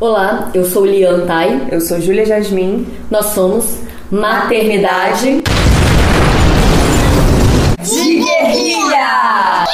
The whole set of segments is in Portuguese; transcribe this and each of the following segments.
Olá, eu sou Lian Tai. Eu sou Júlia Jasmin. Nós somos Maternidade de Guerrilha!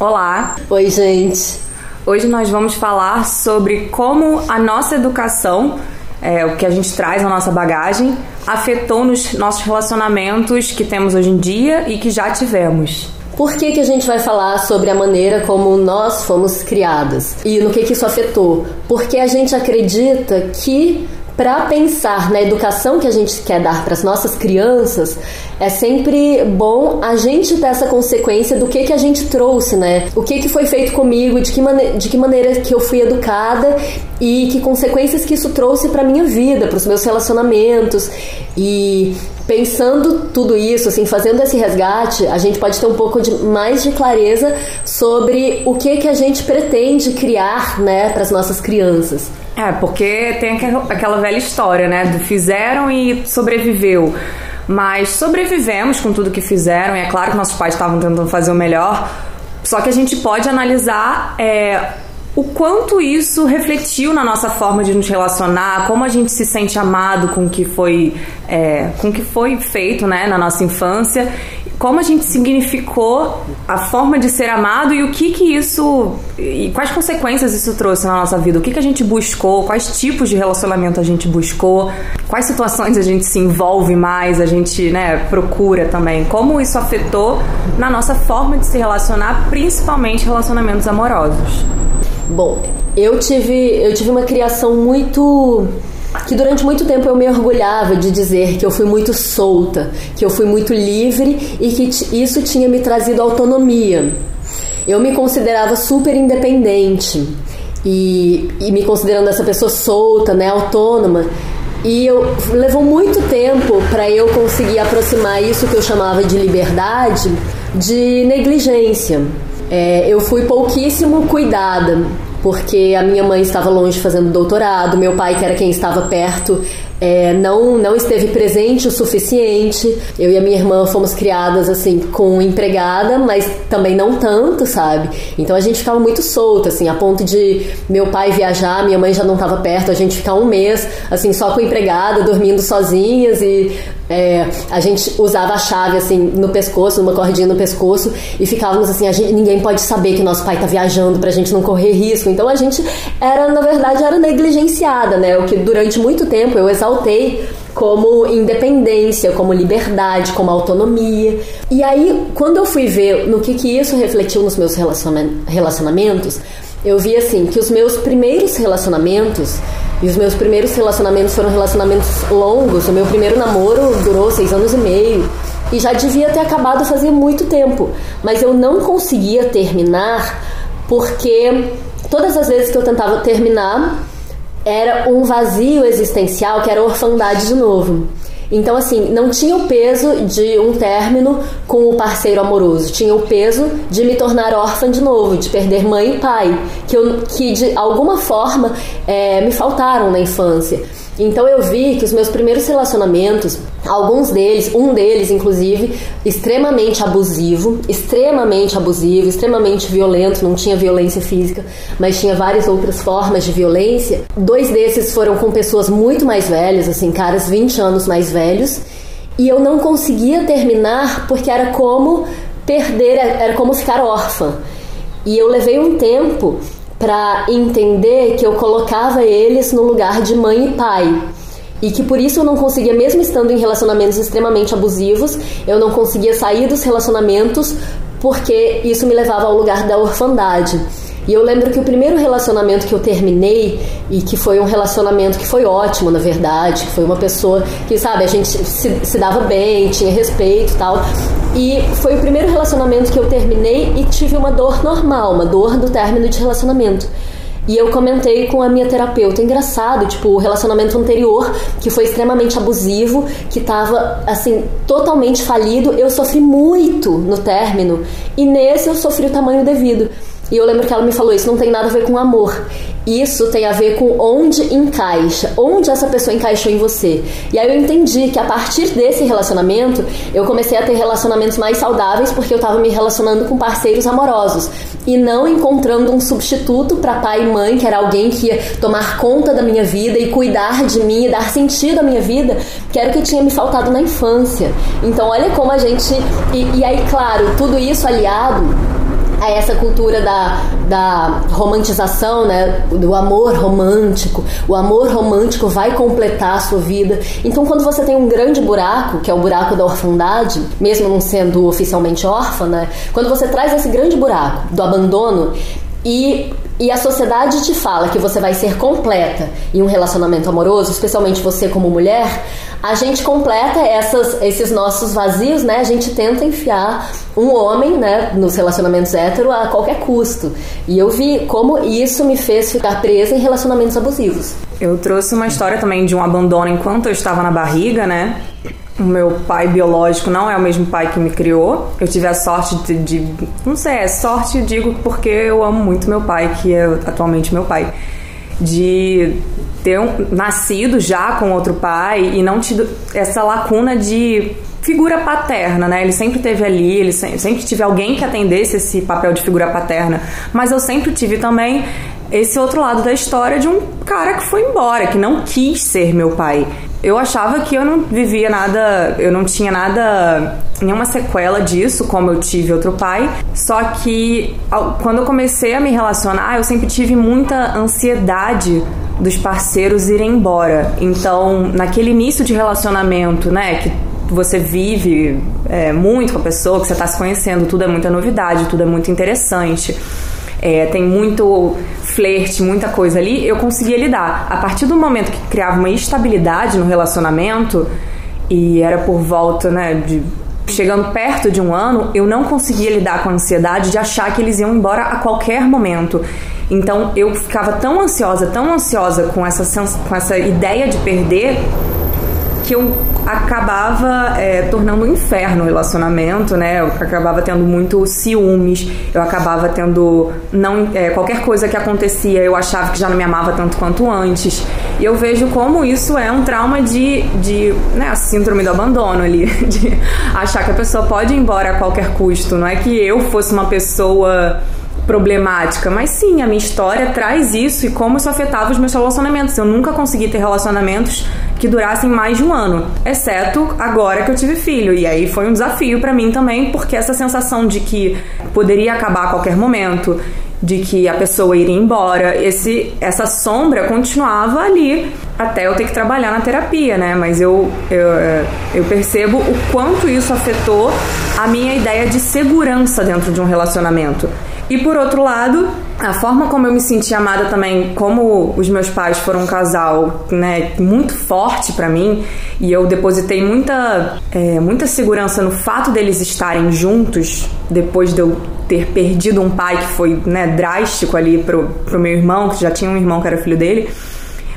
Olá! Oi, gente! Hoje nós vamos falar sobre como a nossa educação, é, o que a gente traz na nossa bagagem, afetou nos nossos relacionamentos que temos hoje em dia e que já tivemos. Por que, que a gente vai falar sobre a maneira como nós fomos criadas e no que, que isso afetou? Porque a gente acredita que para pensar na educação que a gente quer dar para as nossas crianças, é sempre bom a gente ter essa consequência do que, que a gente trouxe, né? O que, que foi feito comigo, de que, de que maneira que eu fui educada e que consequências que isso trouxe para minha vida, para os meus relacionamentos. E pensando tudo isso, assim, fazendo esse resgate, a gente pode ter um pouco de, mais de clareza sobre o que que a gente pretende criar, né, para as nossas crianças. É, porque tem aquela velha história, né? Do fizeram e sobreviveu. Mas sobrevivemos com tudo que fizeram, e é claro que nossos pais estavam tentando fazer o melhor. Só que a gente pode analisar é, o quanto isso refletiu na nossa forma de nos relacionar, como a gente se sente amado com o que foi, é, com que foi feito né, na nossa infância como a gente significou a forma de ser amado e o que que isso e quais consequências isso trouxe na nossa vida, o que que a gente buscou, quais tipos de relacionamento a gente buscou, quais situações a gente se envolve mais, a gente, né, procura também, como isso afetou na nossa forma de se relacionar, principalmente relacionamentos amorosos. Bom, eu tive eu tive uma criação muito que durante muito tempo eu me orgulhava de dizer que eu fui muito solta, que eu fui muito livre e que isso tinha me trazido autonomia. Eu me considerava super independente e, e me considerando essa pessoa solta, né, autônoma. E eu, levou muito tempo para eu conseguir aproximar isso que eu chamava de liberdade de negligência. É, eu fui pouquíssimo cuidada porque a minha mãe estava longe fazendo doutorado, meu pai, que era quem estava perto, é, não, não esteve presente o suficiente. Eu e a minha irmã fomos criadas assim com empregada, mas também não tanto, sabe? Então a gente ficava muito solta, assim, a ponto de meu pai viajar, minha mãe já não estava perto, a gente ficar um mês assim só com empregada, dormindo sozinhas e é, a gente usava a chave assim no pescoço, numa cordinha no pescoço e ficávamos assim, gente, ninguém pode saber que nosso pai tá viajando pra gente não correr risco. Então a gente era, na verdade, era negligenciada, né? O que durante muito tempo eu exaltei como independência, como liberdade, como autonomia. E aí, quando eu fui ver no que, que isso refletiu nos meus relacionamentos, eu vi assim que os meus primeiros relacionamentos e os meus primeiros relacionamentos foram relacionamentos longos. O meu primeiro namoro durou seis anos e meio e já devia ter acabado fazia muito tempo, mas eu não conseguia terminar porque todas as vezes que eu tentava terminar era um vazio existencial que era orfandade de novo. Então, assim, não tinha o peso de um término com o parceiro amoroso, tinha o peso de me tornar órfã de novo, de perder mãe e pai, que, eu, que de alguma forma é, me faltaram na infância. Então eu vi que os meus primeiros relacionamentos, alguns deles, um deles inclusive, extremamente abusivo, extremamente abusivo, extremamente violento, não tinha violência física, mas tinha várias outras formas de violência. Dois desses foram com pessoas muito mais velhas, assim, caras 20 anos mais velhos, e eu não conseguia terminar porque era como perder, era como ficar órfã. E eu levei um tempo para entender que eu colocava eles no lugar de mãe e pai. E que por isso eu não conseguia, mesmo estando em relacionamentos extremamente abusivos, eu não conseguia sair dos relacionamentos porque isso me levava ao lugar da orfandade. E eu lembro que o primeiro relacionamento que eu terminei, e que foi um relacionamento que foi ótimo, na verdade, que foi uma pessoa que, sabe, a gente se, se dava bem, tinha respeito e tal. E foi o primeiro relacionamento que eu terminei e tive uma dor normal, uma dor do término de relacionamento. E eu comentei com a minha terapeuta, engraçado, tipo, o relacionamento anterior, que foi extremamente abusivo, que tava, assim, totalmente falido, eu sofri muito no término, e nesse eu sofri o tamanho devido. E eu lembro que ela me falou: Isso não tem nada a ver com amor. Isso tem a ver com onde encaixa, onde essa pessoa encaixou em você. E aí eu entendi que a partir desse relacionamento, eu comecei a ter relacionamentos mais saudáveis porque eu estava me relacionando com parceiros amorosos e não encontrando um substituto para pai e mãe, que era alguém que ia tomar conta da minha vida e cuidar de mim e dar sentido à minha vida, que era o que tinha me faltado na infância. Então, olha como a gente. E, e aí, claro, tudo isso aliado a essa cultura da, da romantização, né, do amor romântico. O amor romântico vai completar a sua vida. Então, quando você tem um grande buraco, que é o buraco da orfandade, mesmo não sendo oficialmente órfã, né, quando você traz esse grande buraco do abandono e e a sociedade te fala que você vai ser completa em um relacionamento amoroso, especialmente você como mulher, a gente completa essas, esses nossos vazios, né? A gente tenta enfiar um homem, né, nos relacionamentos hétero a qualquer custo. E eu vi como isso me fez ficar presa em relacionamentos abusivos. Eu trouxe uma história também de um abandono enquanto eu estava na barriga, né? O meu pai biológico não é o mesmo pai que me criou. Eu tive a sorte de, de não sei, é sorte digo porque eu amo muito meu pai, que é atualmente meu pai, de ter um, nascido já com outro pai e não tido essa lacuna de figura paterna, né? Ele sempre teve ali, ele sempre, sempre tive alguém que atendesse esse papel de figura paterna, mas eu sempre tive também esse outro lado da história de um cara que foi embora, que não quis ser meu pai. Eu achava que eu não vivia nada, eu não tinha nada, nenhuma sequela disso, como eu tive outro pai. Só que quando eu comecei a me relacionar, eu sempre tive muita ansiedade dos parceiros irem embora. Então, naquele início de relacionamento, né, que você vive é, muito com a pessoa, que você está se conhecendo, tudo é muita novidade, tudo é muito interessante. É, tem muito flerte, muita coisa ali, eu conseguia lidar. A partir do momento que criava uma estabilidade no relacionamento, e era por volta, né, de chegando perto de um ano, eu não conseguia lidar com a ansiedade de achar que eles iam embora a qualquer momento. Então eu ficava tão ansiosa, tão ansiosa com essa, com essa ideia de perder que eu acabava é, tornando um inferno o relacionamento, né? Eu acabava tendo muito ciúmes, eu acabava tendo não é, qualquer coisa que acontecia, eu achava que já não me amava tanto quanto antes. E eu vejo como isso é um trauma de, de né, a síndrome do abandono ali, de achar que a pessoa pode ir embora a qualquer custo. Não é que eu fosse uma pessoa problemática, mas sim, a minha história traz isso e como isso afetava os meus relacionamentos. Eu nunca consegui ter relacionamentos que durassem mais de um ano, exceto agora que eu tive filho. E aí foi um desafio para mim também, porque essa sensação de que poderia acabar a qualquer momento, de que a pessoa iria embora, esse, essa sombra continuava ali até eu ter que trabalhar na terapia, né? Mas eu, eu, eu percebo o quanto isso afetou a minha ideia de segurança dentro de um relacionamento. E por outro lado, a forma como eu me senti amada também, como os meus pais foram um casal, né, muito forte para mim, e eu depositei muita, é, muita segurança no fato deles estarem juntos depois de eu ter perdido um pai que foi, né, drástico ali pro, pro meu irmão, que já tinha um irmão que era filho dele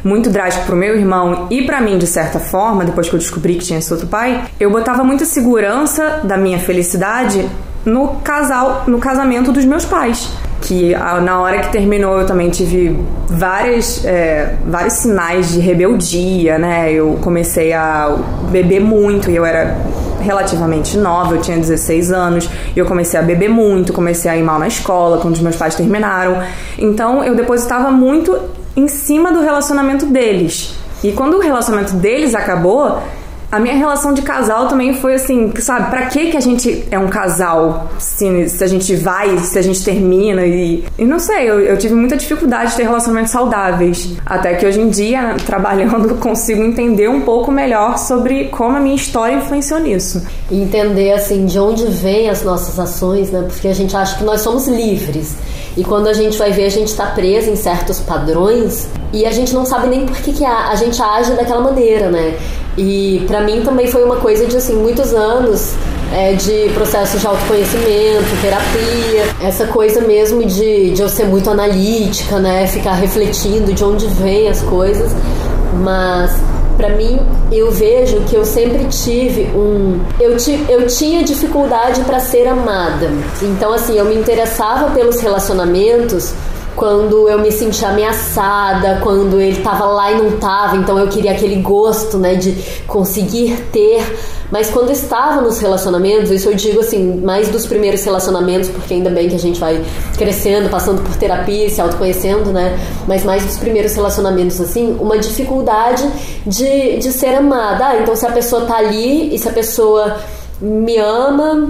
muito drástico pro meu irmão e para mim de certa forma, depois que eu descobri que tinha esse outro pai, eu botava muita segurança da minha felicidade no casal, no casamento dos meus pais. Que na hora que terminou eu também tive várias, é, vários sinais de rebeldia, né? Eu comecei a beber muito e eu era relativamente nova, eu tinha 16 anos, e eu comecei a beber muito, comecei a ir mal na escola quando os meus pais terminaram. Então eu depositava muito em cima do relacionamento deles. E quando o relacionamento deles acabou, a minha relação de casal também foi assim, sabe, pra que que a gente é um casal se, se a gente vai, se a gente termina e... E não sei, eu, eu tive muita dificuldade de ter relacionamentos saudáveis. Até que hoje em dia, trabalhando, consigo entender um pouco melhor sobre como a minha história influenciou nisso. Entender, assim, de onde vêm as nossas ações, né? Porque a gente acha que nós somos livres. E quando a gente vai ver, a gente está preso em certos padrões e a gente não sabe nem por que, que a, a gente age daquela maneira, né? E para mim também foi uma coisa de assim muitos anos é, de processo de autoconhecimento, terapia, essa coisa mesmo de, de eu ser muito analítica, né? Ficar refletindo de onde vêm as coisas. Mas para mim, eu vejo que eu sempre tive um. Eu, ti, eu tinha dificuldade para ser amada. Então, assim, eu me interessava pelos relacionamentos quando eu me sentia ameaçada, quando ele tava lá e não tava, então eu queria aquele gosto, né, de conseguir ter. Mas quando estava nos relacionamentos, isso eu digo assim, mais dos primeiros relacionamentos, porque ainda bem que a gente vai crescendo, passando por terapia, se autoconhecendo, né? Mas mais dos primeiros relacionamentos, assim, uma dificuldade de, de ser amada. Ah, então se a pessoa tá ali e se a pessoa me ama,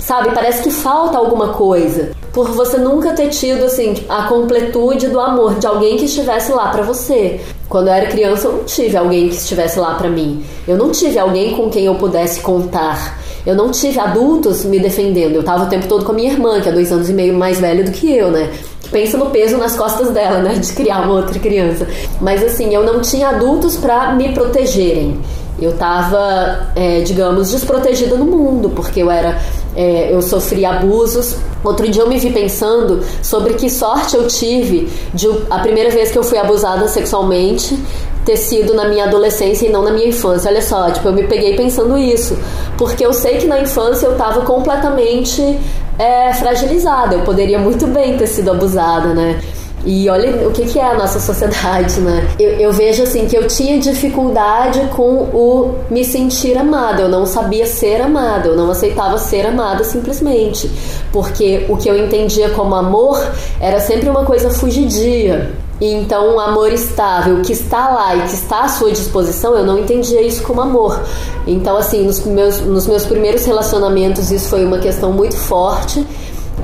sabe? Parece que falta alguma coisa por você nunca ter tido assim a completude do amor de alguém que estivesse lá para você. Quando eu era criança, eu não tive alguém que estivesse lá para mim. Eu não tive alguém com quem eu pudesse contar. Eu não tive adultos me defendendo. Eu tava o tempo todo com a minha irmã, que é dois anos e meio mais velha do que eu, né? pensa no peso nas costas dela, né? De criar uma outra criança. Mas assim, eu não tinha adultos para me protegerem. Eu estava, é, digamos, desprotegida no mundo, porque eu era, é, eu sofri abusos. Outro dia eu me vi pensando sobre que sorte eu tive de a primeira vez que eu fui abusada sexualmente ter sido na minha adolescência e não na minha infância. Olha só, tipo, eu me peguei pensando isso, porque eu sei que na infância eu estava completamente é, fragilizada. Eu poderia muito bem ter sido abusada, né? E olha o que, que é a nossa sociedade, né? Eu, eu, vejo assim que eu tinha dificuldade com o me sentir amada. Eu não sabia ser amada, eu não aceitava ser amada simplesmente. Porque o que eu entendia como amor era sempre uma coisa fugidia. Então, um amor estável que está lá e que está à sua disposição, eu não entendia isso como amor. Então, assim, nos meus, nos meus primeiros relacionamentos, isso foi uma questão muito forte.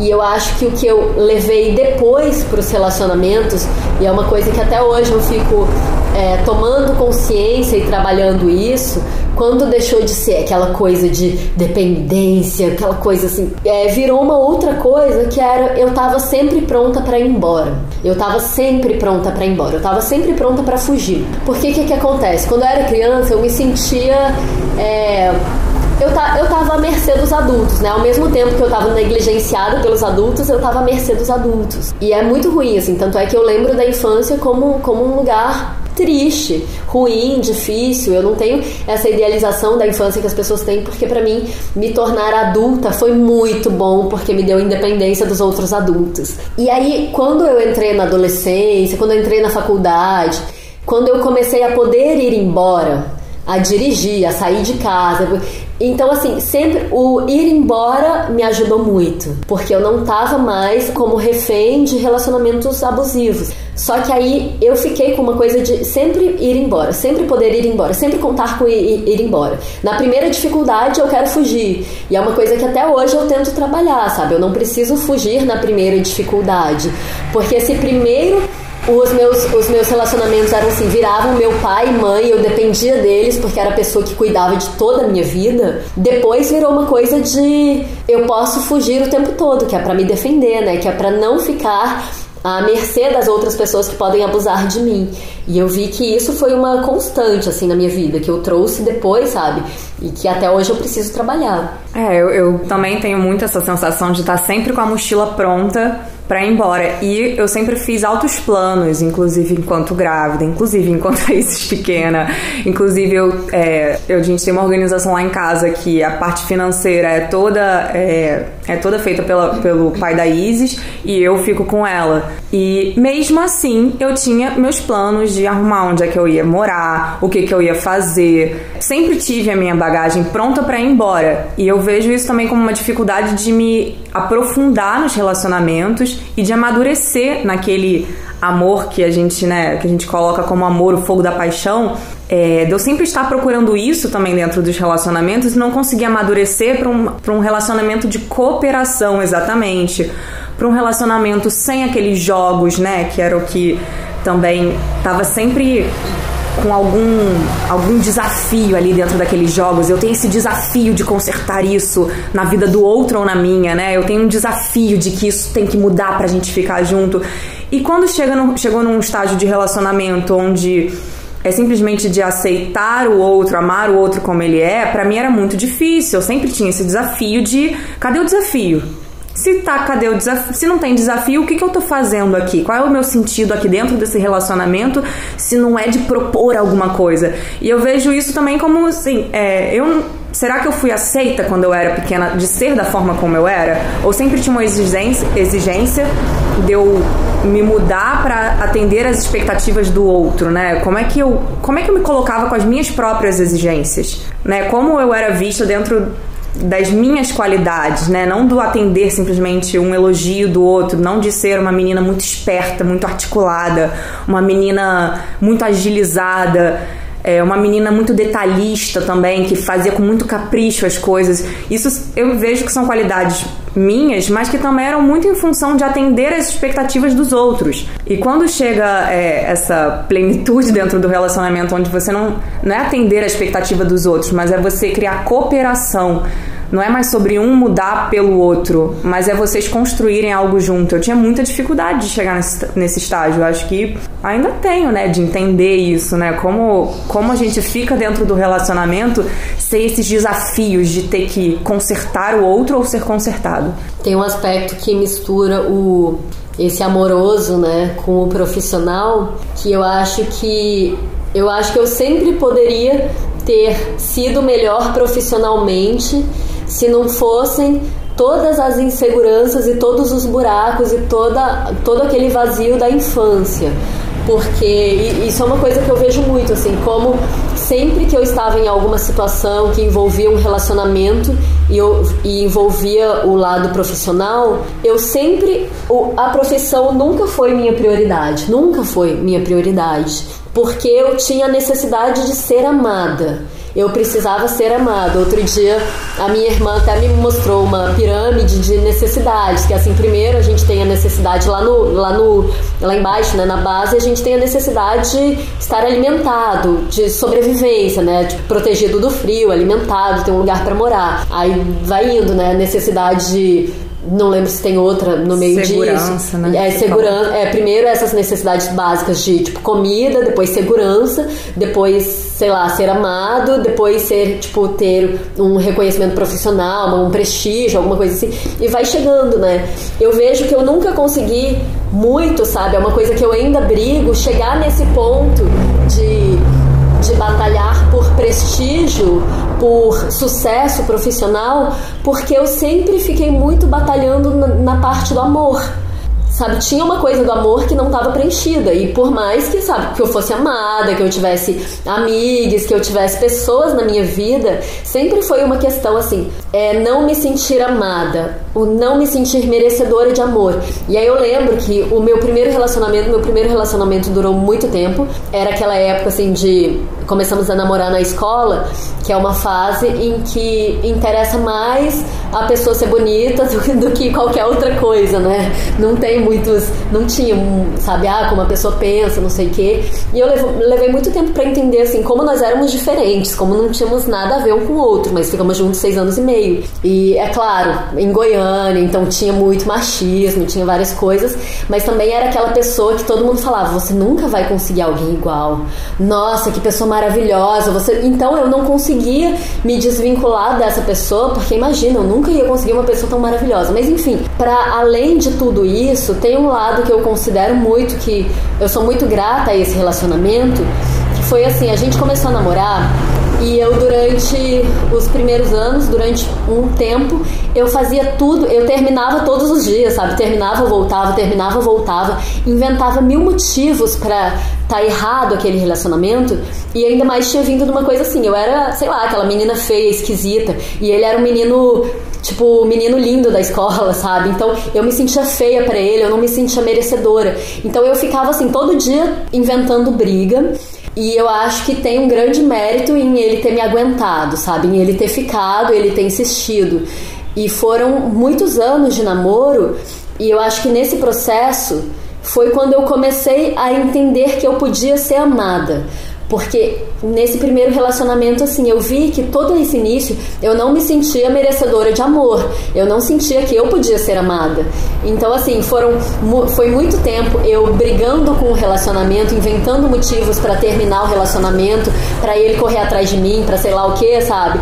E eu acho que o que eu levei depois para os relacionamentos, e é uma coisa que até hoje eu fico é, tomando consciência e trabalhando isso, quando deixou de ser aquela coisa de dependência, aquela coisa assim, é, virou uma outra coisa que era eu tava sempre pronta para ir embora. Eu tava sempre pronta para ir embora. Eu tava sempre pronta para fugir. Porque que que acontece? Quando eu era criança, eu me sentia é, eu, ta, eu tava à mercê dos adultos, né? Ao mesmo tempo que eu tava negligenciada pelos adultos, eu tava à mercê dos adultos. E é muito ruim, assim. Tanto é que eu lembro da infância como, como um lugar triste, ruim, difícil. Eu não tenho essa idealização da infância que as pessoas têm, porque para mim me tornar adulta foi muito bom, porque me deu independência dos outros adultos. E aí, quando eu entrei na adolescência, quando eu entrei na faculdade, quando eu comecei a poder ir embora, a dirigir, a sair de casa. Então, assim, sempre o ir embora me ajudou muito, porque eu não tava mais como refém de relacionamentos abusivos. Só que aí eu fiquei com uma coisa de sempre ir embora, sempre poder ir embora, sempre contar com ir, ir embora. Na primeira dificuldade eu quero fugir. E é uma coisa que até hoje eu tento trabalhar, sabe? Eu não preciso fugir na primeira dificuldade. Porque esse primeiro os meus, os meus relacionamentos eram assim, viravam meu pai e mãe, eu dependia deles porque era a pessoa que cuidava de toda a minha vida. Depois virou uma coisa de eu posso fugir o tempo todo, que é para me defender, né? Que é para não ficar à mercê das outras pessoas que podem abusar de mim. E eu vi que isso foi uma constante, assim, na minha vida, que eu trouxe depois, sabe? E que até hoje eu preciso trabalhar. É, eu, eu também tenho muito essa sensação de estar sempre com a mochila pronta para ir embora. E eu sempre fiz altos planos, inclusive enquanto grávida, inclusive enquanto a Isis pequena. Inclusive, eu, é, eu, a gente tem uma organização lá em casa que a parte financeira é toda, é, é toda feita pela, pelo pai da Isis e eu fico com ela. E mesmo assim, eu tinha meus planos de arrumar onde é que eu ia morar, o que, que eu ia fazer. Sempre tive a minha bagagem pronta para ir embora. E eu vejo isso também como uma dificuldade de me aprofundar nos relacionamentos e de amadurecer naquele amor que a gente, né, que a gente coloca como amor, o fogo da paixão, é, de eu sempre estar procurando isso também dentro dos relacionamentos e não conseguir amadurecer para um, um relacionamento de cooperação, exatamente. Para um relacionamento sem aqueles jogos, né, que era o que também estava sempre com algum, algum desafio ali dentro daqueles jogos. Eu tenho esse desafio de consertar isso na vida do outro ou na minha, né? Eu tenho um desafio de que isso tem que mudar pra gente ficar junto. E quando chega no, chegou num estágio de relacionamento onde é simplesmente de aceitar o outro, amar o outro como ele é, para mim era muito difícil. Eu sempre tinha esse desafio de cadê o desafio? Se tá, cadê o desafio? Se não tem desafio, o que, que eu tô fazendo aqui? Qual é o meu sentido aqui dentro desse relacionamento se não é de propor alguma coisa? E eu vejo isso também como assim, é, eu será que eu fui aceita quando eu era pequena de ser da forma como eu era? Ou sempre tinha uma exigência, exigência de eu me mudar para atender as expectativas do outro, né? Como é que eu, como é que eu me colocava com as minhas próprias exigências, né? Como eu era vista dentro das minhas qualidades, né? Não do atender simplesmente um elogio do outro, não de ser uma menina muito esperta, muito articulada, uma menina muito agilizada, é uma menina muito detalhista também, que fazia com muito capricho as coisas. Isso eu vejo que são qualidades minhas, mas que também eram muito em função de atender as expectativas dos outros. E quando chega é, essa plenitude dentro do relacionamento, onde você não, não é atender a expectativa dos outros, mas é você criar cooperação não é mais sobre um mudar pelo outro, mas é vocês construírem algo junto. Eu tinha muita dificuldade de chegar nesse, nesse estágio. Eu acho que ainda tenho, né, de entender isso, né? Como, como a gente fica dentro do relacionamento sem esses desafios de ter que consertar o outro ou ser consertado. Tem um aspecto que mistura o esse amoroso, né, com o profissional, que eu acho que eu acho que eu sempre poderia ter sido melhor profissionalmente se não fossem todas as inseguranças e todos os buracos e toda, todo aquele vazio da infância. Porque isso é uma coisa que eu vejo muito, assim, como sempre que eu estava em alguma situação que envolvia um relacionamento e, eu, e envolvia o lado profissional, eu sempre. A profissão nunca foi minha prioridade, nunca foi minha prioridade. Porque eu tinha necessidade de ser amada eu precisava ser amado. Outro dia, a minha irmã até me mostrou uma pirâmide de necessidades, que assim, primeiro a gente tem a necessidade lá no lá no lá embaixo, né, na base, a gente tem a necessidade de estar alimentado, de sobrevivência, né, tipo, protegido do frio, alimentado, ter um lugar para morar. Aí vai indo, né, necessidade de não lembro se tem outra no meio segurança, disso. Né? É, segurança. É, primeiro essas necessidades básicas de tipo comida, depois segurança, depois, sei lá, ser amado, depois ser, tipo, ter um reconhecimento profissional, um prestígio, alguma coisa assim. E vai chegando, né? Eu vejo que eu nunca consegui muito, sabe? É uma coisa que eu ainda brigo, chegar nesse ponto de de batalhar por prestígio, por sucesso profissional, porque eu sempre fiquei muito batalhando na, parte do amor sabe? Tinha uma coisa do amor que não estava preenchida. E por mais que, sabe, que eu fosse amada, que eu tivesse amigas, que eu tivesse pessoas na minha vida, sempre foi uma questão assim: é não me sentir amada, o não me sentir merecedora de amor. E aí eu lembro que o meu primeiro relacionamento, meu primeiro relacionamento durou muito tempo. Era aquela época assim de começamos a namorar na escola, que é uma fase em que interessa mais a pessoa ser bonita do, que qualquer outra coisa, né? Não tem muitos, não tinha, sabe, ah, como a pessoa pensa, não sei o quê. E eu levei muito tempo para entender assim como nós éramos diferentes, como não tínhamos nada a ver um com o outro, mas ficamos juntos seis anos e meio. E é claro, em Goiânia, então tinha muito machismo, tinha várias coisas, mas também era aquela pessoa que todo mundo falava: você nunca vai conseguir alguém igual. Nossa, que pessoa maravilhosa. Você, então eu não conseguia me desvincular dessa pessoa, porque imagina, eu nunca ia conseguir uma pessoa tão maravilhosa. Mas enfim, para além de tudo isso, tem um lado que eu considero muito que eu sou muito grata a esse relacionamento, que foi assim, a gente começou a namorar e eu, durante os primeiros anos, durante um tempo, eu fazia tudo, eu terminava todos os dias, sabe? Terminava, voltava, terminava, voltava, inventava mil motivos para tá errado aquele relacionamento e ainda mais tinha vindo de uma coisa assim. Eu era, sei lá, aquela menina feia, esquisita, e ele era um menino tipo, o menino lindo da escola, sabe? Então eu me sentia feia para ele, eu não me sentia merecedora. Então eu ficava assim todo dia inventando briga. E eu acho que tem um grande mérito em ele ter me aguentado, sabe? Em ele ter ficado, ele ter insistido. E foram muitos anos de namoro, e eu acho que nesse processo foi quando eu comecei a entender que eu podia ser amada. Porque nesse primeiro relacionamento, assim, eu vi que todo esse início eu não me sentia merecedora de amor. Eu não sentia que eu podia ser amada. Então, assim, foram, foi muito tempo eu brigando com o relacionamento, inventando motivos para terminar o relacionamento, para ele correr atrás de mim, para sei lá o que, sabe?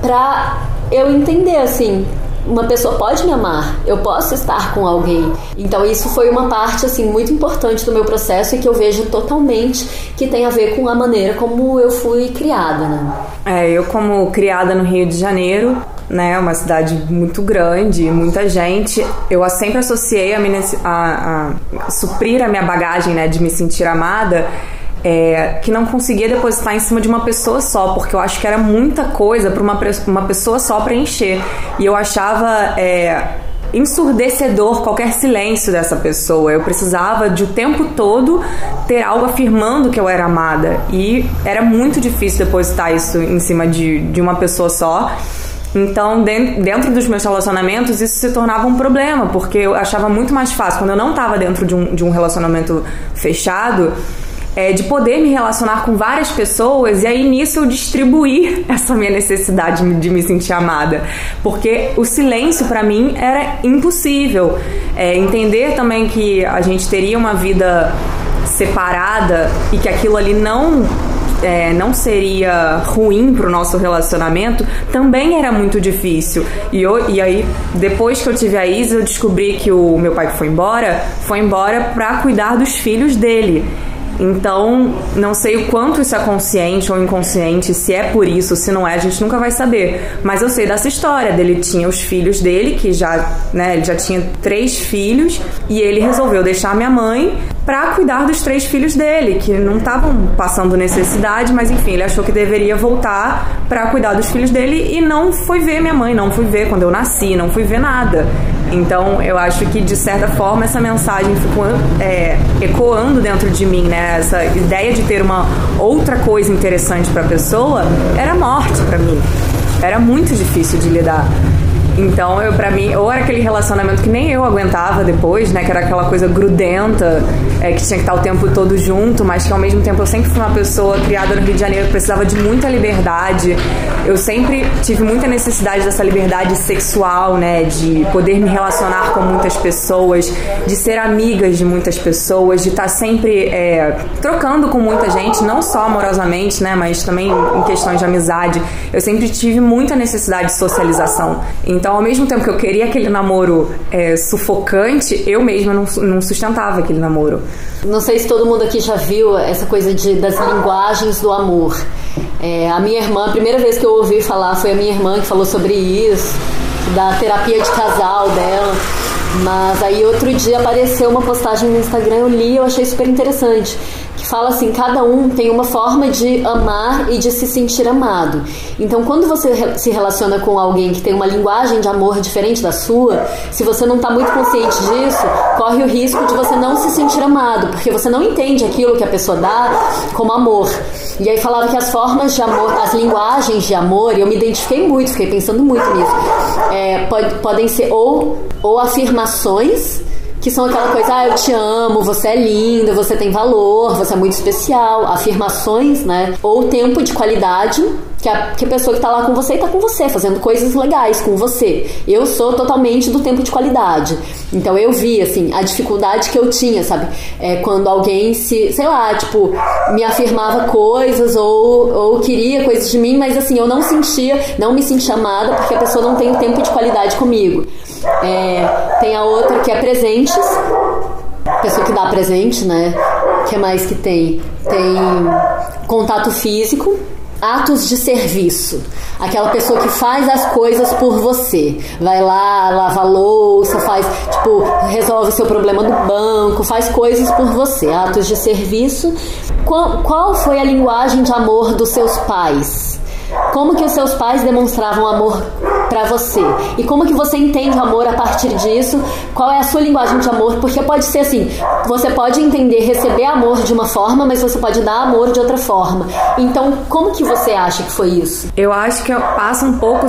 Pra eu entender, assim, uma pessoa pode me amar, eu posso estar com alguém. Então isso foi uma parte assim muito importante do meu processo e que eu vejo totalmente que tem a ver com a maneira como eu fui criada, né? É, eu como criada no Rio de Janeiro, né, uma cidade muito grande, muita gente, eu sempre associei a, minha, a, a suprir a minha bagagem, né, de me sentir amada é, que não conseguia depositar em cima de uma pessoa só, porque eu acho que era muita coisa para uma, uma pessoa só preencher. E eu achava é, ensurdecedor qualquer silêncio dessa pessoa. Eu precisava de o tempo todo ter algo afirmando que eu era amada. E era muito difícil depositar isso em cima de, de uma pessoa só. Então, dentro dos meus relacionamentos, isso se tornava um problema, porque eu achava muito mais fácil, quando eu não estava dentro de um, de um relacionamento fechado, é, de poder me relacionar com várias pessoas e aí nisso eu distribuir essa minha necessidade de me sentir amada, porque o silêncio para mim era impossível. É, entender também que a gente teria uma vida separada e que aquilo ali não é, não seria ruim para o nosso relacionamento, também era muito difícil. E, eu, e aí, depois que eu tive a Isa, eu descobri que o meu pai que foi embora, foi embora para cuidar dos filhos dele. Então, não sei o quanto isso é consciente ou inconsciente, se é por isso, se não é, a gente nunca vai saber. Mas eu sei dessa história dele tinha os filhos dele, que já, né, ele já tinha três filhos, e ele resolveu deixar minha mãe para cuidar dos três filhos dele, que não estavam passando necessidade, mas enfim, ele achou que deveria voltar para cuidar dos filhos dele e não foi ver minha mãe, não fui ver quando eu nasci, não fui ver nada. Então eu acho que de certa forma essa mensagem ficou é, ecoando dentro de mim, né? Essa ideia de ter uma outra coisa interessante para a pessoa era morte para mim. Era muito difícil de lidar. Então, eu para mim, ou era aquele relacionamento que nem eu aguentava depois, né, que era aquela coisa grudenta, é, que tinha que estar o tempo todo junto, mas que ao mesmo tempo eu sempre fui uma pessoa criada no Rio de Janeiro que precisava de muita liberdade. Eu sempre tive muita necessidade dessa liberdade sexual, né, de poder me relacionar com muitas pessoas, de ser amigas de muitas pessoas, de estar sempre é, trocando com muita gente, não só amorosamente, né, mas também em questões de amizade. Eu sempre tive muita necessidade de socialização. Então, ao mesmo tempo que eu queria aquele namoro é, sufocante, eu mesma não, não sustentava aquele namoro. Não sei se todo mundo aqui já viu essa coisa de, das linguagens do amor. É, a minha irmã, a primeira vez que eu ouvi falar foi a minha irmã que falou sobre isso, da terapia de casal dela. Mas aí outro dia apareceu uma postagem no Instagram, eu li, eu achei super interessante que fala assim: cada um tem uma forma de amar e de se sentir amado. Então, quando você se relaciona com alguém que tem uma linguagem de amor diferente da sua, se você não está muito consciente disso, corre o risco de você não se sentir amado, porque você não entende aquilo que a pessoa dá como amor. E aí falava que as formas de amor, as linguagens de amor, e eu me identifiquei muito, fiquei pensando muito nisso, é, pode, podem ser ou, ou afirmações que são aquela coisa, ah, eu te amo, você é linda, você tem valor, você é muito especial, afirmações, né? Ou tempo de qualidade, que a, que a pessoa que tá lá com você tá com você, fazendo coisas legais com você. Eu sou totalmente do tempo de qualidade. Então eu vi, assim, a dificuldade que eu tinha, sabe? É quando alguém se, sei lá, tipo, me afirmava coisas ou, ou queria coisas de mim, mas assim, eu não sentia, não me sentia amada porque a pessoa não tem tempo de qualidade comigo. É, tem a outra que é presentes, pessoa que dá presente, né? O que mais que tem? Tem contato físico, atos de serviço. Aquela pessoa que faz as coisas por você. Vai lá, lava louça, faz, tipo, resolve seu problema do banco, faz coisas por você. Atos de serviço. Qual, qual foi a linguagem de amor dos seus pais? Como que os seus pais demonstravam amor para você? E como que você entende o amor a partir disso? Qual é a sua linguagem de amor? Porque pode ser assim, você pode entender receber amor de uma forma, mas você pode dar amor de outra forma. Então, como que você acha que foi isso? Eu acho que passa um pouco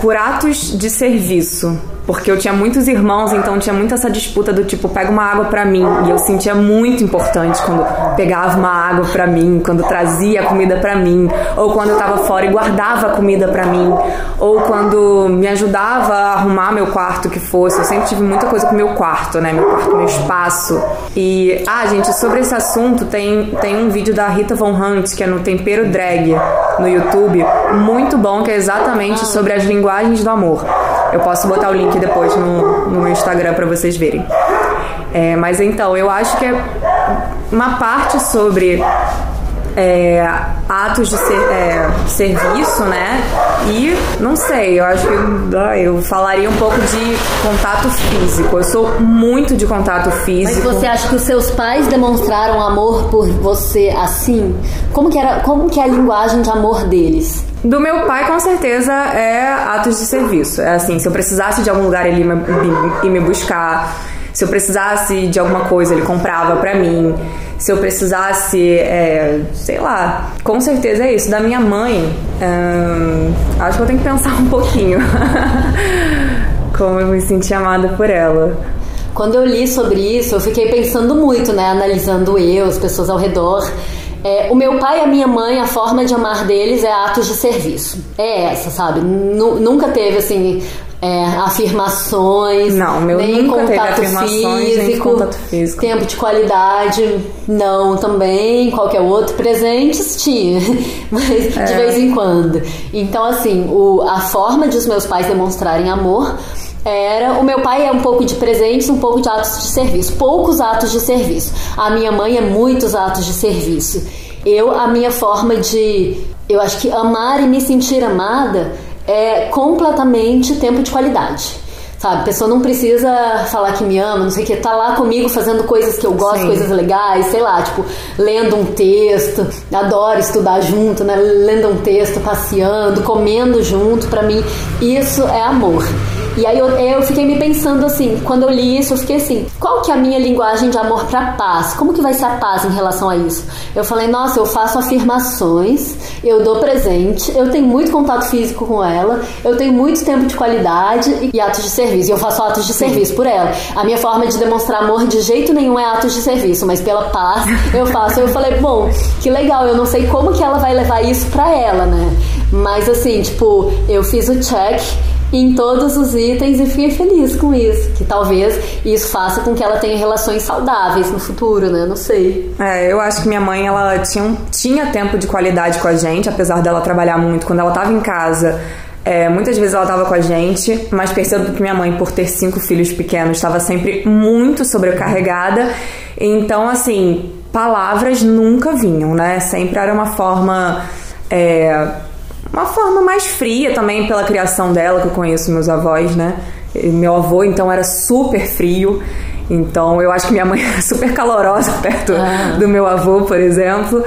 por atos de serviço porque eu tinha muitos irmãos, então tinha muito essa disputa do tipo, pega uma água para mim. E eu sentia muito importante quando pegava uma água para mim, quando trazia comida para mim, ou quando eu tava fora e guardava comida para mim, ou quando me ajudava a arrumar meu quarto que fosse. Eu sempre tive muita coisa com meu quarto, né? Meu quarto, meu espaço. E, ah, gente, sobre esse assunto tem, tem um vídeo da Rita Von Hunt, que é no Tempero Drag, no YouTube, muito bom, que é exatamente sobre as linguagens do amor. Eu posso botar o link depois no, no meu Instagram para vocês verem. É, mas então, eu acho que é uma parte sobre é, atos de ser, é, serviço, né? E não sei, eu acho que eu falaria um pouco de contato físico. Eu sou muito de contato físico. Mas você acha que os seus pais demonstraram amor por você assim? Como que era, como que é a linguagem de amor deles? Do meu pai, com certeza, é atos de serviço. É assim, se eu precisasse de algum lugar ele ir me, me, me buscar, se eu precisasse de alguma coisa, ele comprava para mim se eu precisasse, é, sei lá, com certeza é isso. Da minha mãe, acho que eu tenho que pensar um pouquinho como eu me senti amada por ela. Quando eu li sobre isso, eu fiquei pensando muito, né? Analisando eu, as pessoas ao redor. É, o meu pai e a minha mãe, a forma de amar deles é atos de serviço. É essa, sabe? N nunca teve assim é, afirmações, não, meu nem contato físico, nem contato físico, tempo de qualidade, não também, qualquer outro presentes tinha, mas é. de vez em quando. Então assim, o, a forma de os meus pais demonstrarem amor era o meu pai é um pouco de presentes, um pouco de atos de serviço, poucos atos de serviço. A minha mãe é muitos atos de serviço. Eu a minha forma de, eu acho que amar e me sentir amada é completamente tempo de qualidade. Sabe, a pessoa não precisa falar que me ama, não sei o que, tá lá comigo fazendo coisas que eu gosto, Sim. coisas legais, sei lá, tipo, lendo um texto, adoro estudar junto, né? Lendo um texto, passeando, comendo junto, para mim, isso é amor. E aí eu, eu fiquei me pensando assim, quando eu li isso, eu fiquei assim, qual que é a minha linguagem de amor para paz? Como que vai ser a paz em relação a isso? Eu falei, nossa, eu faço afirmações, eu dou presente, eu tenho muito contato físico com ela, eu tenho muito tempo de qualidade e atos de serviço. E eu faço atos de Sim. serviço por ela. A minha forma de demonstrar amor de jeito nenhum é atos de serviço, mas pela paz eu faço. Eu falei, bom, que legal, eu não sei como que ela vai levar isso pra ela, né? Mas assim, tipo, eu fiz o check em todos os itens e fiquei feliz com isso. Que talvez isso faça com que ela tenha relações saudáveis no futuro, né? Não sei. É, eu acho que minha mãe, ela tinha, tinha tempo de qualidade com a gente, apesar dela trabalhar muito. Quando ela estava em casa, é, muitas vezes ela estava com a gente, mas percebo que minha mãe, por ter cinco filhos pequenos, estava sempre muito sobrecarregada. Então, assim, palavras nunca vinham, né? Sempre era uma forma. É, uma forma mais fria também pela criação dela, que eu conheço meus avós, né? Meu avô, então, era super frio. Então, eu acho que minha mãe era super calorosa perto ah. do meu avô, por exemplo.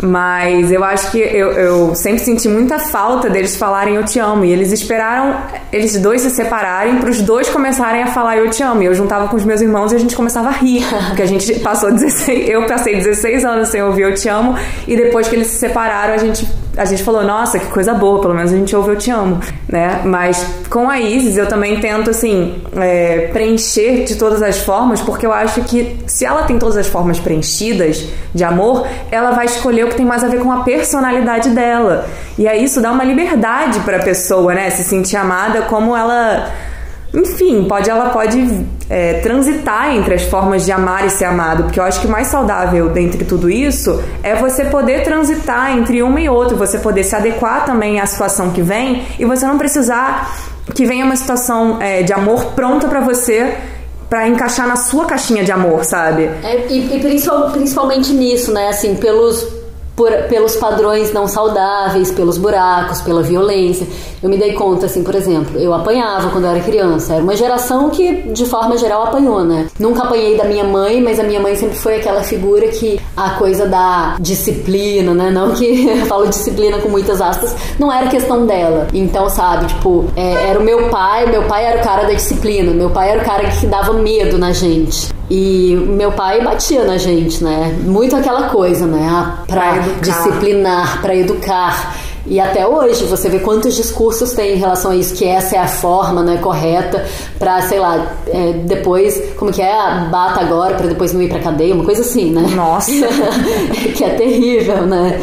Mas eu acho que eu, eu sempre senti muita falta deles falarem eu te amo. E eles esperaram eles dois se separarem para os dois começarem a falar eu te amo. E eu juntava com os meus irmãos e a gente começava a rir. Porque a gente passou 16, eu passei 16 anos sem ouvir eu te amo. E depois que eles se separaram, a gente a gente falou, nossa, que coisa boa, pelo menos a gente ouve Eu Te Amo, né? Mas com a Isis eu também tento, assim, é, preencher de todas as formas, porque eu acho que se ela tem todas as formas preenchidas de amor, ela vai escolher que tem mais a ver com a personalidade dela. E aí isso dá uma liberdade para a pessoa, né? Se sentir amada como ela enfim, pode, ela pode é, transitar entre as formas de amar e ser amado, porque eu acho que o mais saudável dentre tudo isso é você poder transitar entre uma e outra, você poder se adequar também à situação que vem e você não precisar que venha uma situação é, de amor pronta para você para encaixar na sua caixinha de amor, sabe? É, e, e principalmente nisso, né? Assim, pelos por, pelos padrões não saudáveis, pelos buracos, pela violência. Eu me dei conta, assim, por exemplo, eu apanhava quando eu era criança. Era uma geração que, de forma geral, apanhou, né? Nunca apanhei da minha mãe, mas a minha mãe sempre foi aquela figura que a coisa da disciplina, né? Não que eu falo disciplina com muitas aspas, não era questão dela. Então, sabe, tipo, é, era o meu pai, meu pai era o cara da disciplina, meu pai era o cara que dava medo na gente. E meu pai batia na gente, né? Muito aquela coisa, né? Ah, pra, pra disciplinar, para educar. E até hoje você vê quantos discursos tem em relação a isso, que essa é a forma né, correta pra, sei lá, é, depois, como que é? Bata agora pra depois não ir pra cadeia, uma coisa assim, né? Nossa! que é terrível, né?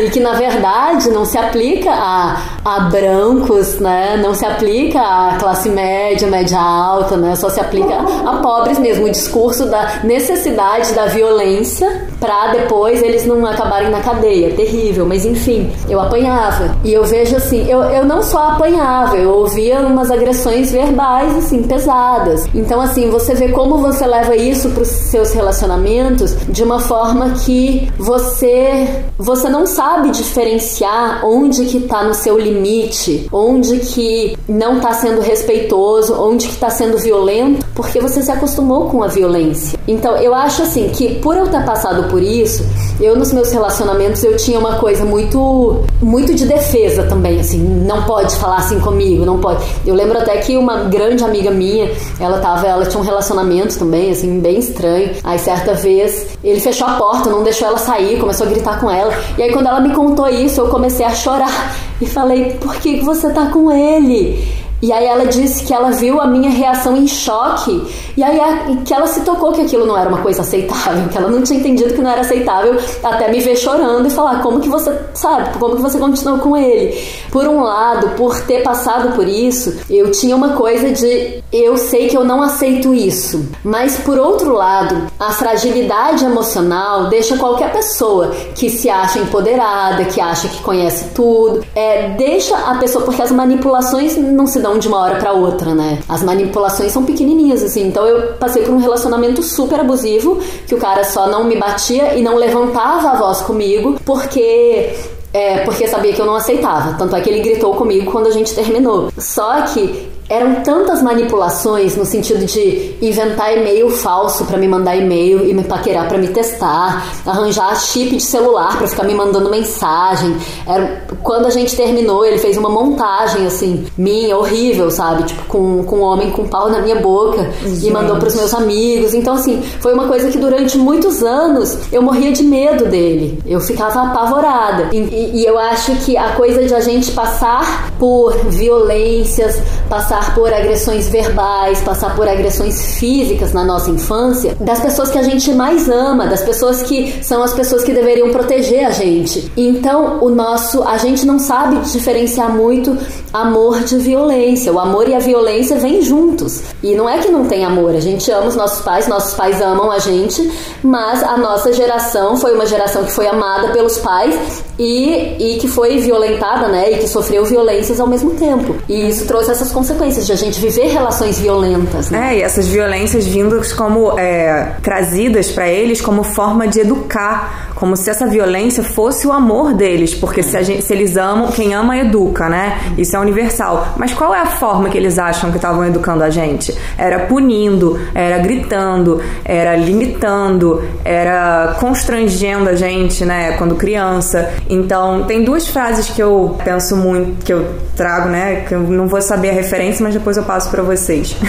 E que na verdade não se aplica a, a brancos, né? Não se aplica a classe média, média alta, né? Só se aplica a pobres mesmo. O discurso da necessidade da violência pra depois eles não acabarem na cadeia. Terrível, mas enfim, eu apanhava. E eu vejo assim, eu, eu não só apanhava, eu ouvia umas agressões verbais, assim, pesadas. Então, assim, você vê como você leva isso pros seus relacionamentos de uma forma que você você não sabe diferenciar onde que tá no seu limite, onde que não tá sendo respeitoso, onde que tá sendo violento, porque você se acostumou com a violência. Então, eu acho assim que por eu ter passado por isso, eu nos meus relacionamentos eu tinha uma coisa muito muito de defesa também, assim, não pode falar assim comigo, não pode. Eu lembro até que uma grande amiga minha, ela tava, ela tinha um relacionamento também, assim, bem estranho. Aí certa vez ele fechou a porta, não deixou ela sair, começou a gritar com ela. E aí quando ela me contou isso, eu comecei a chorar e falei: "Por que você tá com ele?" E aí ela disse que ela viu a minha reação em choque. E aí a, que ela se tocou que aquilo não era uma coisa aceitável, que ela não tinha entendido que não era aceitável, até me ver chorando e falar como que você, sabe, como que você continuou com ele. Por um lado, por ter passado por isso, eu tinha uma coisa de eu sei que eu não aceito isso. Mas por outro lado, a fragilidade emocional deixa qualquer pessoa que se acha empoderada, que acha que conhece tudo, é, deixa a pessoa porque as manipulações não se dão de uma hora para outra, né? As manipulações são pequenininhas, assim. Então eu passei por um relacionamento super abusivo, que o cara só não me batia e não levantava a voz comigo, porque é, porque sabia que eu não aceitava. Tanto é que ele gritou comigo quando a gente terminou. Só que eram tantas manipulações no sentido de inventar e-mail falso para me mandar e-mail e me paquerar para me testar, arranjar chip de celular para ficar me mandando mensagem. Era, quando a gente terminou, ele fez uma montagem assim, minha, horrível, sabe? Tipo, com, com um homem com pau na minha boca gente. e mandou pros meus amigos. Então, assim, foi uma coisa que durante muitos anos eu morria de medo dele. Eu ficava apavorada. E, e, e eu acho que a coisa de a gente passar por violências, passar passar por agressões verbais, passar por agressões físicas na nossa infância, das pessoas que a gente mais ama, das pessoas que são as pessoas que deveriam proteger a gente. Então, o nosso, a gente não sabe diferenciar muito amor de violência. O amor e a violência vêm juntos. E não é que não tem amor, a gente ama os nossos pais, nossos pais amam a gente, mas a nossa geração foi uma geração que foi amada pelos pais e, e que foi violentada, né? E que sofreu violências ao mesmo tempo. E isso trouxe essas consequências de a gente viver relações violentas, né? É, e essas violências vindas como é, trazidas para eles como forma de educar, como se essa violência fosse o amor deles, porque gente, se eles amam, quem ama educa, né? Isso é universal. Mas qual é a forma que eles acham que estavam educando a gente? Era punindo, era gritando, era limitando, era constrangendo a gente, né? Quando criança. Então, tem duas frases que eu penso muito, que eu trago, né? Que eu não vou saber a referência, mas depois eu passo para vocês.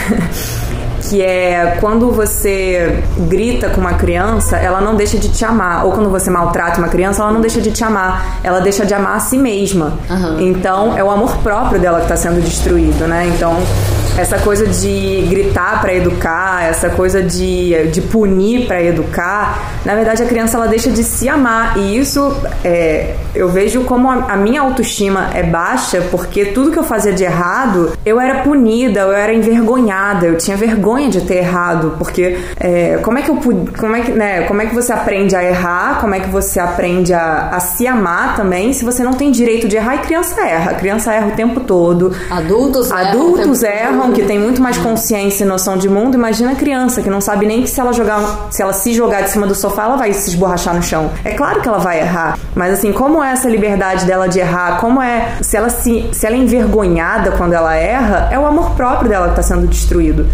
que é quando você grita com uma criança, ela não deixa de te amar. Ou quando você maltrata uma criança, ela não deixa de te amar. Ela deixa de amar a si mesma. Uhum. Então, é o amor próprio dela que está sendo destruído, né? Então, essa coisa de gritar para educar, essa coisa de, de punir para educar, na verdade a criança ela deixa de se amar. E isso é, eu vejo como a, a, minha autoestima é baixa porque tudo que eu fazia de errado eu era punida, eu era envergonhada, eu tinha vergonha de ter errado porque é, como é que eu como é que né, como é que você aprende a errar, como é que você aprende a, a se amar também se você não tem direito de errar e criança erra, a criança erra o tempo todo, adultos adultos erram, que tem muito mais consciência e noção de mundo, imagina a criança que não sabe nem que se ela jogar, se ela se jogar de cima do sofá, ela vai se esborrachar no chão. É claro que ela vai errar, mas assim, como é essa liberdade dela de errar? Como é se ela se, se ela é envergonhada quando ela erra, é o amor próprio dela que está sendo destruído.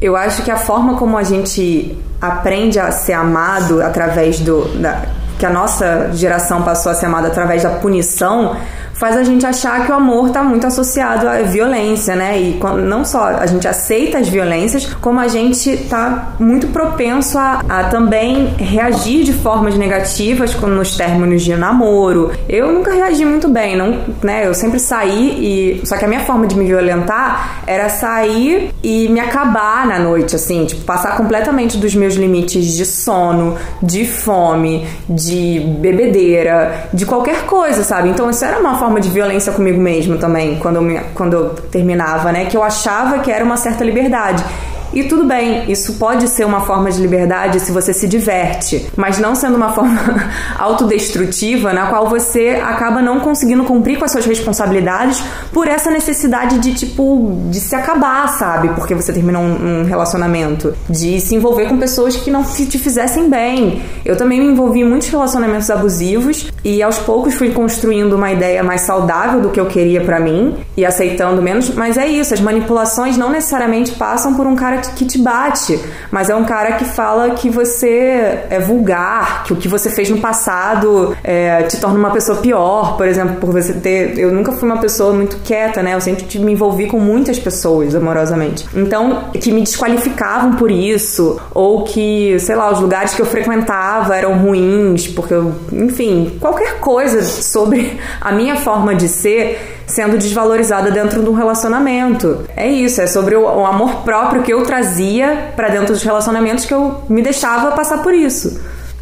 Eu acho que a forma como a gente aprende a ser amado através do da, que a nossa geração passou a ser amada através da punição faz a gente achar que o amor está muito associado à violência, né? E não só a gente aceita as violências, como a gente está muito propenso a, a, também reagir de formas negativas nos términos de namoro. Eu nunca reagi muito bem, não, né? Eu sempre saí e só que a minha forma de me violentar era sair e me acabar na noite, assim, tipo passar completamente dos meus limites de sono, de fome, de bebedeira, de qualquer coisa, sabe? Então isso era uma forma forma de violência comigo mesmo também, quando eu, me, quando eu terminava, né? Que eu achava que era uma certa liberdade. E tudo bem, isso pode ser uma forma de liberdade se você se diverte, mas não sendo uma forma autodestrutiva na qual você acaba não conseguindo cumprir com as suas responsabilidades por essa necessidade de, tipo, de se acabar, sabe? Porque você terminou um, um relacionamento, de se envolver com pessoas que não te fizessem bem. Eu também me envolvi em muitos relacionamentos abusivos e aos poucos fui construindo uma ideia mais saudável do que eu queria para mim e aceitando menos, mas é isso, as manipulações não necessariamente passam por um cara que te bate, mas é um cara que fala que você é vulgar, que o que você fez no passado é, te torna uma pessoa pior, por exemplo, por você ter. Eu nunca fui uma pessoa muito quieta, né? Eu sempre me envolvi com muitas pessoas amorosamente. Então, que me desqualificavam por isso, ou que, sei lá, os lugares que eu frequentava eram ruins, porque eu, enfim, qualquer coisa sobre a minha forma de ser sendo desvalorizada dentro de um relacionamento. É isso, é sobre o, o amor próprio que eu trazia para dentro dos relacionamentos que eu me deixava passar por isso.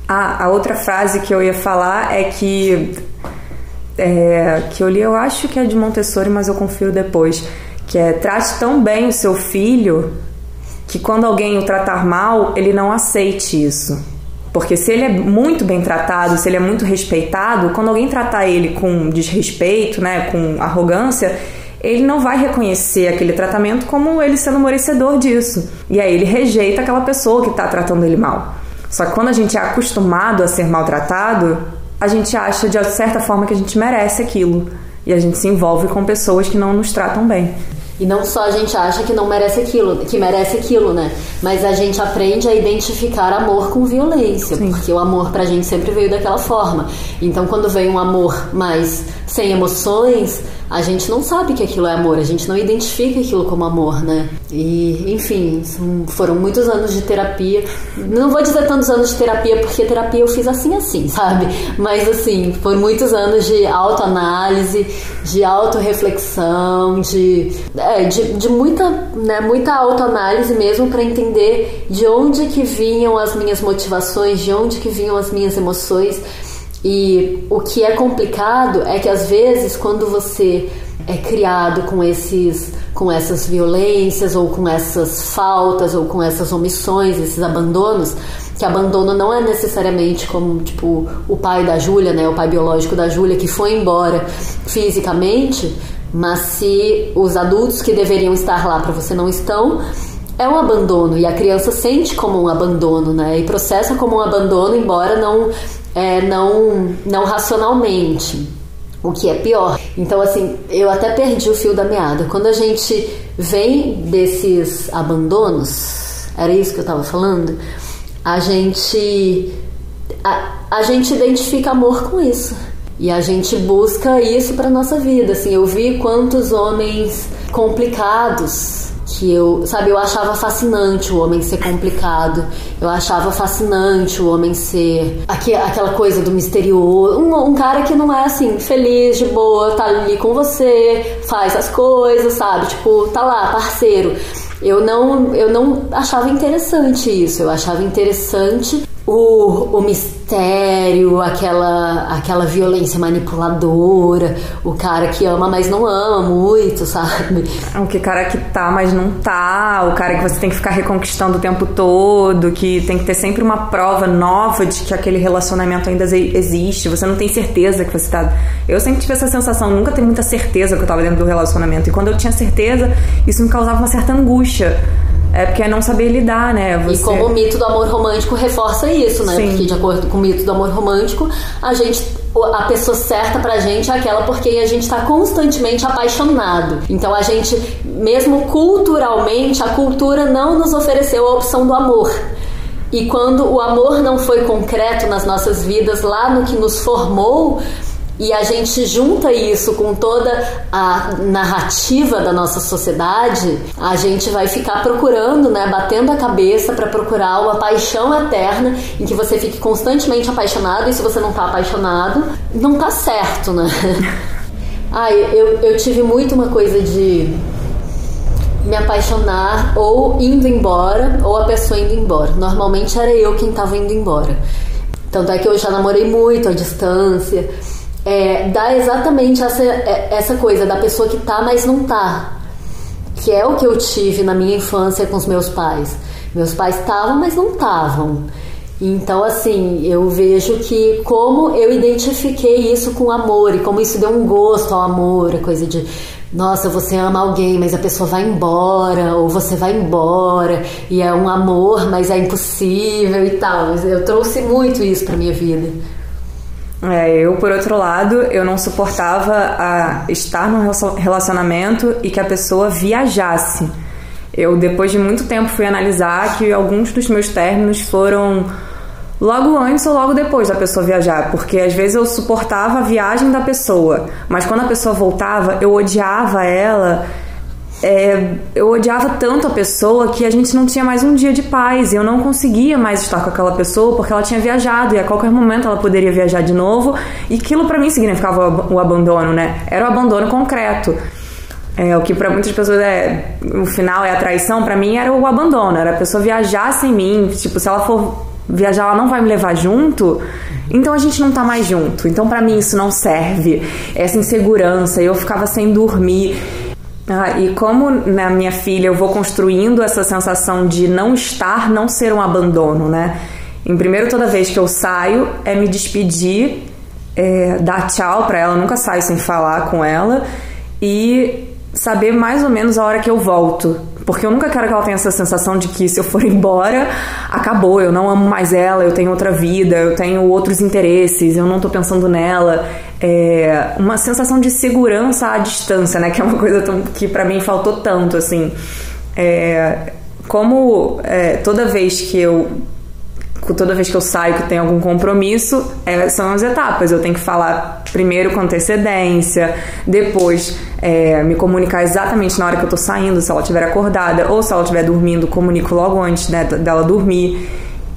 Ah, a outra frase que eu ia falar é que é, que eu li, eu acho que é de Montessori, mas eu confiro depois, que é trate tão bem o seu filho que quando alguém o tratar mal, ele não aceite isso. Porque se ele é muito bem tratado, se ele é muito respeitado, quando alguém tratar ele com desrespeito, né, com arrogância, ele não vai reconhecer aquele tratamento como ele sendo merecedor disso. E aí ele rejeita aquela pessoa que está tratando ele mal. Só que quando a gente é acostumado a ser maltratado, a gente acha de certa forma que a gente merece aquilo. E a gente se envolve com pessoas que não nos tratam bem. E não só a gente acha que não merece aquilo, que merece aquilo, né? Mas a gente aprende a identificar amor com violência, Sim. porque o amor pra gente sempre veio daquela forma. Então quando vem um amor mais sem emoções, a gente não sabe que aquilo é amor, a gente não identifica aquilo como amor, né? E, enfim, foram muitos anos de terapia. Não vou dizer tantos anos de terapia, porque terapia eu fiz assim, assim, sabe? Mas, assim, foram muitos anos de autoanálise, de autorreflexão, de, é, de, de muita, né, muita autoanálise mesmo para entender de onde que vinham as minhas motivações, de onde que vinham as minhas emoções. E o que é complicado é que às vezes quando você é criado com esses com essas violências ou com essas faltas ou com essas omissões, esses abandonos, que abandono não é necessariamente como tipo o pai da Júlia, né, o pai biológico da Júlia que foi embora fisicamente, mas se os adultos que deveriam estar lá para você não estão, é um abandono e a criança sente como um abandono, né? E processa como um abandono, embora não é, não, não racionalmente. O que é pior. Então, assim, eu até perdi o fio da meada. Quando a gente vem desses abandonos, era isso que eu tava falando, a gente. A, a gente identifica amor com isso. E a gente busca isso para nossa vida. Assim, eu vi quantos homens complicados que eu, sabe, eu achava fascinante o homem ser complicado. Eu achava fascinante o homem ser aqui, aquela coisa do misterioso. Um, um, cara que não é assim, feliz, de boa, tá ali com você, faz as coisas, sabe? Tipo, tá lá, parceiro. Eu não, eu não achava interessante isso. Eu achava interessante o, o mistério, aquela, aquela violência manipuladora, o cara que ama, mas não ama muito, sabe? O que cara que tá, mas não tá, o cara que você tem que ficar reconquistando o tempo todo, que tem que ter sempre uma prova nova de que aquele relacionamento ainda existe, você não tem certeza que você tá. Eu sempre tive essa sensação, nunca tenho muita certeza que eu tava dentro do relacionamento, e quando eu tinha certeza, isso me causava uma certa angústia é porque é não saber lidar, né? Você... E como o mito do amor romântico reforça isso, né? Sim. Porque de acordo com o mito do amor romântico, a gente a pessoa certa pra gente é aquela porque a gente tá constantemente apaixonado. Então a gente, mesmo culturalmente, a cultura não nos ofereceu a opção do amor. E quando o amor não foi concreto nas nossas vidas, lá no que nos formou, e a gente junta isso com toda a narrativa da nossa sociedade, a gente vai ficar procurando, né, batendo a cabeça para procurar uma paixão eterna em que você fique constantemente apaixonado e se você não tá apaixonado, não tá certo, né? Ai, eu, eu tive muito uma coisa de me apaixonar ou indo embora ou a pessoa indo embora. Normalmente era eu quem estava indo embora. Tanto é que eu já namorei muito à distância é, dá exatamente essa, é, essa coisa da pessoa que tá, mas não tá. Que é o que eu tive na minha infância com os meus pais. Meus pais estavam, mas não estavam. Então, assim, eu vejo que como eu identifiquei isso com amor e como isso deu um gosto ao amor, a coisa de, nossa, você ama alguém, mas a pessoa vai embora, ou você vai embora, e é um amor, mas é impossível e tal. Eu trouxe muito isso pra minha vida. É, eu, por outro lado, eu não suportava a estar num relacionamento e que a pessoa viajasse. Eu, depois de muito tempo, fui analisar que alguns dos meus términos foram logo antes ou logo depois da pessoa viajar, porque às vezes eu suportava a viagem da pessoa, mas quando a pessoa voltava, eu odiava ela é, eu odiava tanto a pessoa que a gente não tinha mais um dia de paz. Eu não conseguia mais estar com aquela pessoa porque ela tinha viajado e a qualquer momento ela poderia viajar de novo. E aquilo para mim significava o abandono, né? Era o abandono concreto. É, o que para muitas pessoas é o final é a traição, para mim era o abandono. Era a pessoa viajar sem mim. Tipo, se ela for viajar, ela não vai me levar junto. Então a gente não tá mais junto. Então para mim isso não serve. Essa insegurança, eu ficava sem dormir. Ah, e como na minha filha eu vou construindo essa sensação de não estar, não ser um abandono, né? Em primeiro, toda vez que eu saio, é me despedir, é, dar tchau para ela, nunca saio sem falar com ela e saber mais ou menos a hora que eu volto. Porque eu nunca quero que ela tenha essa sensação de que se eu for embora, acabou, eu não amo mais ela, eu tenho outra vida, eu tenho outros interesses, eu não tô pensando nela. É uma sensação de segurança à distância, né? Que é uma coisa que para mim faltou tanto, assim. É, como é, toda vez que eu toda vez que eu saio que tem algum compromisso, é, são as etapas. Eu tenho que falar primeiro com antecedência, depois é, me comunicar exatamente na hora que eu tô saindo, se ela estiver acordada, ou se ela estiver dormindo, comunico logo antes né, dela dormir.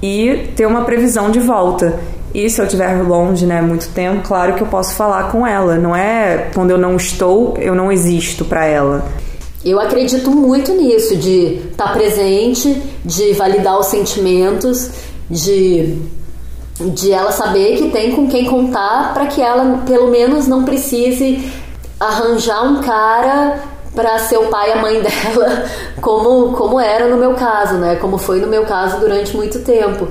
E ter uma previsão de volta. E se eu estiver longe, né, muito tempo, claro que eu posso falar com ela. Não é quando eu não estou, eu não existo para ela. Eu acredito muito nisso, de estar tá presente, de validar os sentimentos de de ela saber que tem com quem contar para que ela pelo menos não precise arranjar um cara para ser o pai e a mãe dela, como como era no meu caso, né? Como foi no meu caso durante muito tempo.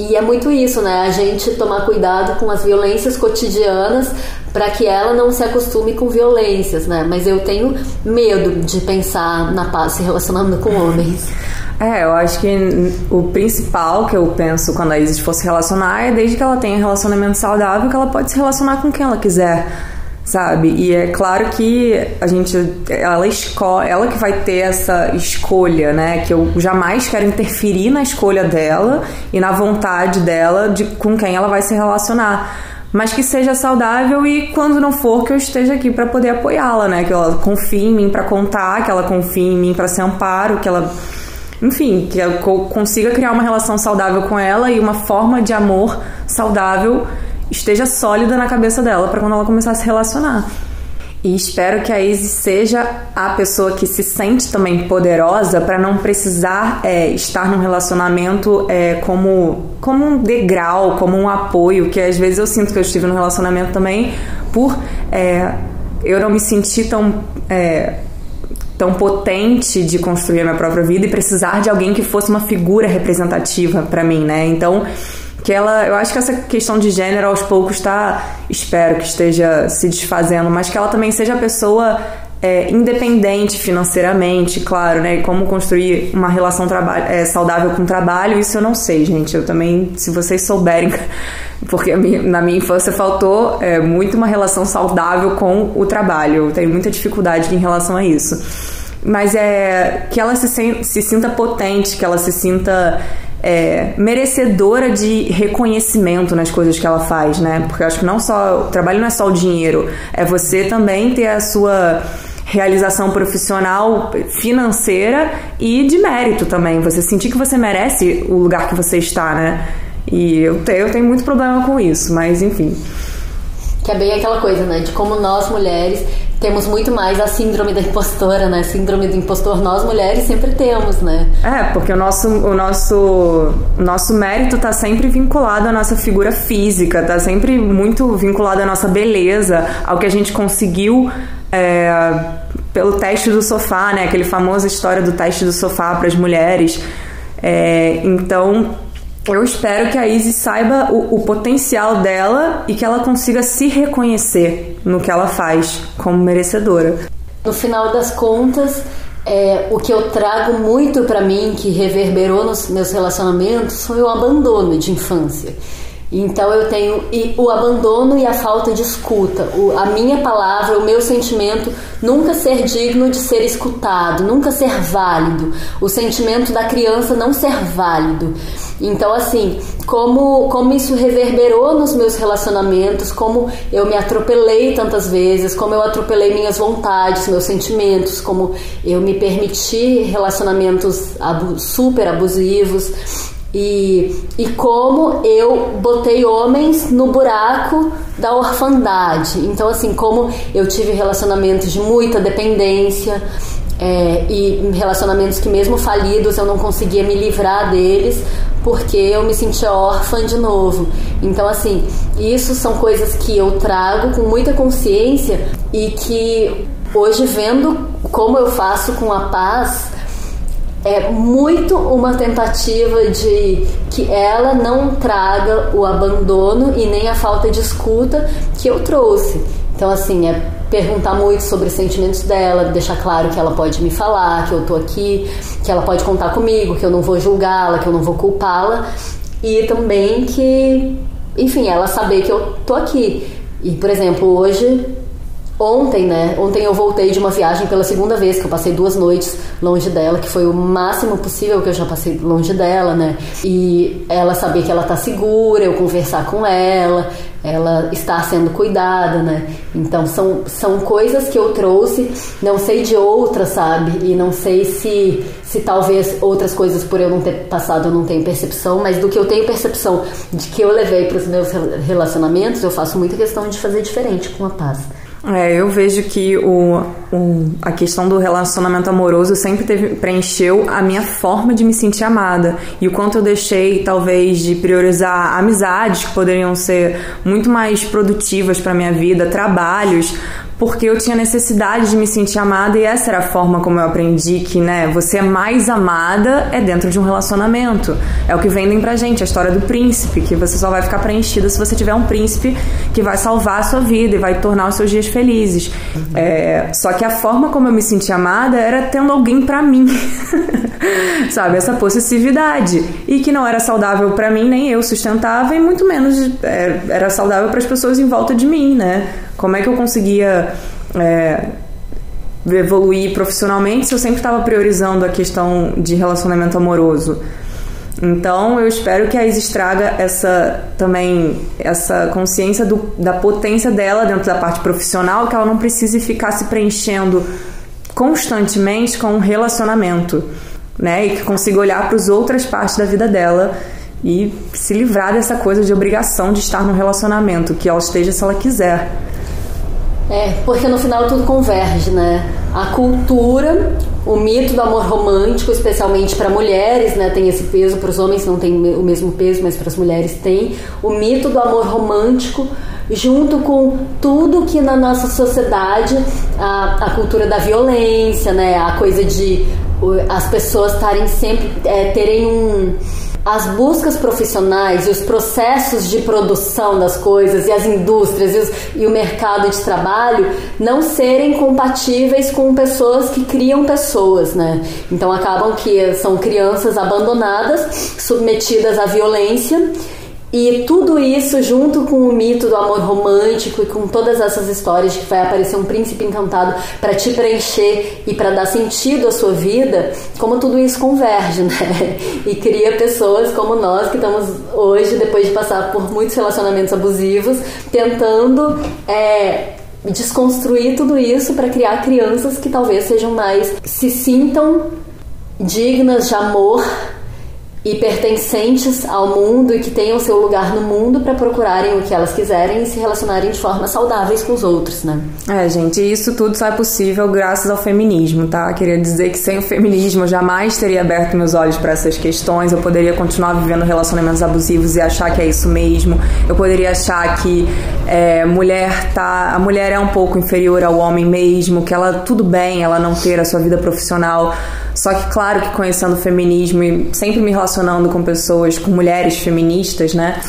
E é muito isso, né? A gente tomar cuidado com as violências cotidianas para que ela não se acostume com violências, né? Mas eu tenho medo de pensar na paz se relacionando com homens. É, eu acho que o principal que eu penso quando a Isis fosse relacionar é desde que ela tenha relacionamento saudável que ela pode se relacionar com quem ela quiser, sabe? E é claro que a gente, ela ela que vai ter essa escolha, né? Que eu jamais quero interferir na escolha dela e na vontade dela de com quem ela vai se relacionar mas que seja saudável e quando não for que eu esteja aqui para poder apoiá-la, né? Que ela confie em mim para contar, que ela confie em mim para ser amparo, que ela enfim, que eu consiga criar uma relação saudável com ela e uma forma de amor saudável esteja sólida na cabeça dela para quando ela começar a se relacionar. E espero que a Izzy seja a pessoa que se sente também poderosa para não precisar é, estar num relacionamento é, como, como um degrau, como um apoio, que às vezes eu sinto que eu estive num relacionamento também por é, eu não me sentir tão é, tão potente de construir a minha própria vida e precisar de alguém que fosse uma figura representativa para mim, né? Então, que ela, eu acho que essa questão de gênero aos poucos está, espero que esteja se desfazendo, mas que ela também seja a pessoa é, independente financeiramente, claro, né? E como construir uma relação é, saudável com o trabalho, isso eu não sei, gente. Eu também, se vocês souberem, porque na minha infância faltou é, muito uma relação saudável com o trabalho. Eu tenho muita dificuldade em relação a isso. Mas é que ela se, se sinta potente, que ela se sinta é, merecedora de reconhecimento nas coisas que ela faz, né? Porque eu acho que não só o trabalho não é só o dinheiro, é você também ter a sua realização profissional, financeira e de mérito também. Você sentir que você merece o lugar que você está, né? E eu, te, eu tenho muito problema com isso, mas enfim. Que é bem aquela coisa, né? De como nós mulheres temos muito mais a síndrome da impostora, né? Síndrome do impostor nós mulheres sempre temos, né? É, porque o nosso, o nosso, nosso mérito tá sempre vinculado à nossa figura física, tá sempre muito vinculado à nossa beleza, ao que a gente conseguiu é, pelo teste do sofá, né? Aquele famosa história do teste do sofá para as mulheres. É, então eu espero que a Izzy saiba o, o, potencial dela e que ela consiga se reconhecer no que ela faz como merecedora. No final das contas, é, o que eu trago muito para mim, que reverberou nos meus relacionamentos, foi o abandono de infância. Então eu tenho o abandono e a falta de escuta, o, a minha palavra, o meu sentimento nunca ser digno de ser escutado, nunca ser válido, o sentimento da criança não ser válido. Então assim, como como isso reverberou nos meus relacionamentos, como eu me atropelei tantas vezes, como eu atropelei minhas vontades, meus sentimentos, como eu me permiti relacionamentos super abusivos e, e como eu botei homens no buraco da orfandade. Então, assim, como eu tive relacionamentos de muita dependência é, e relacionamentos que, mesmo falidos, eu não conseguia me livrar deles porque eu me sentia órfã de novo. Então, assim, isso são coisas que eu trago com muita consciência e que hoje, vendo como eu faço com a paz é muito uma tentativa de que ela não traga o abandono e nem a falta de escuta que eu trouxe. Então, assim, é perguntar muito sobre os sentimentos dela, deixar claro que ela pode me falar, que eu tô aqui, que ela pode contar comigo, que eu não vou julgá-la, que eu não vou culpá-la. E também que, enfim, ela saber que eu tô aqui. E, por exemplo, hoje Ontem, né? Ontem eu voltei de uma viagem pela segunda vez, que eu passei duas noites longe dela, que foi o máximo possível que eu já passei longe dela, né? E ela saber que ela tá segura, eu conversar com ela, ela está sendo cuidada, né? Então são, são coisas que eu trouxe, não sei de outras, sabe? E não sei se, se talvez outras coisas por eu não ter passado eu não tenho percepção, mas do que eu tenho percepção de que eu levei para os meus relacionamentos, eu faço muita questão de fazer diferente com a paz. É, eu vejo que o, o, a questão do relacionamento amoroso sempre teve, preencheu a minha forma de me sentir amada. E o quanto eu deixei, talvez, de priorizar amizades que poderiam ser muito mais produtivas para minha vida, trabalhos, porque eu tinha necessidade de me sentir amada e essa era a forma como eu aprendi que, né, você é mais amada é dentro de um relacionamento. É o que vendem pra gente, a história do príncipe, que você só vai ficar preenchida se você tiver um príncipe que vai salvar a sua vida e vai tornar os seus dias felizes. É, só que a forma como eu me sentia amada era tendo alguém para mim. Sabe, essa possessividade. E que não era saudável para mim, nem eu sustentava, e muito menos é, era saudável para as pessoas em volta de mim, né? Como é que eu conseguia é, evoluir profissionalmente se eu sempre estava priorizando a questão de relacionamento amoroso? Então eu espero que a Isis traga essa também essa consciência do, da potência dela dentro da parte profissional, que ela não precise ficar se preenchendo constantemente com um relacionamento, né? E que consiga olhar para as outras partes da vida dela e se livrar dessa coisa de obrigação de estar no relacionamento, que ela esteja se ela quiser. É, porque no final tudo converge, né? A cultura, o mito do amor romântico, especialmente para mulheres, né? Tem esse peso, para os homens não tem o mesmo peso, mas para as mulheres tem. O mito do amor romântico, junto com tudo que na nossa sociedade, a, a cultura da violência, né? A coisa de as pessoas estarem sempre, é, terem um as buscas profissionais e os processos de produção das coisas e as indústrias e, os, e, o mercado de trabalho não serem compatíveis com pessoas que criam pessoas, né? Então acabam que são crianças abandonadas, submetidas à violência E tudo isso, junto com o mito do amor romântico e com todas essas histórias de que vai aparecer um príncipe encantado para te preencher e para dar sentido à sua vida, como tudo isso converge, né? E cria pessoas como nós que estamos hoje, depois de passar por muitos relacionamentos abusivos, tentando é, desconstruir tudo isso para criar crianças que talvez sejam mais se sintam dignas de amor e pertencentes ao mundo e que tenham seu lugar no mundo para procurarem o que elas quiserem e se relacionarem de forma saudáveis com os outros, né? É, gente, isso tudo só é possível graças ao feminismo, tá? Queria dizer que sem o feminismo eu jamais teria aberto meus olhos para essas questões, eu poderia continuar vivendo relacionamentos abusivos e achar que é isso mesmo, eu poderia achar que é, mulher tá, a mulher é um pouco inferior ao homem mesmo, que ela tudo bem ela não ter a sua vida profissional só que, claro, que conhecendo o feminismo e sempre me relacionando com pessoas, com mulheres feministas, né?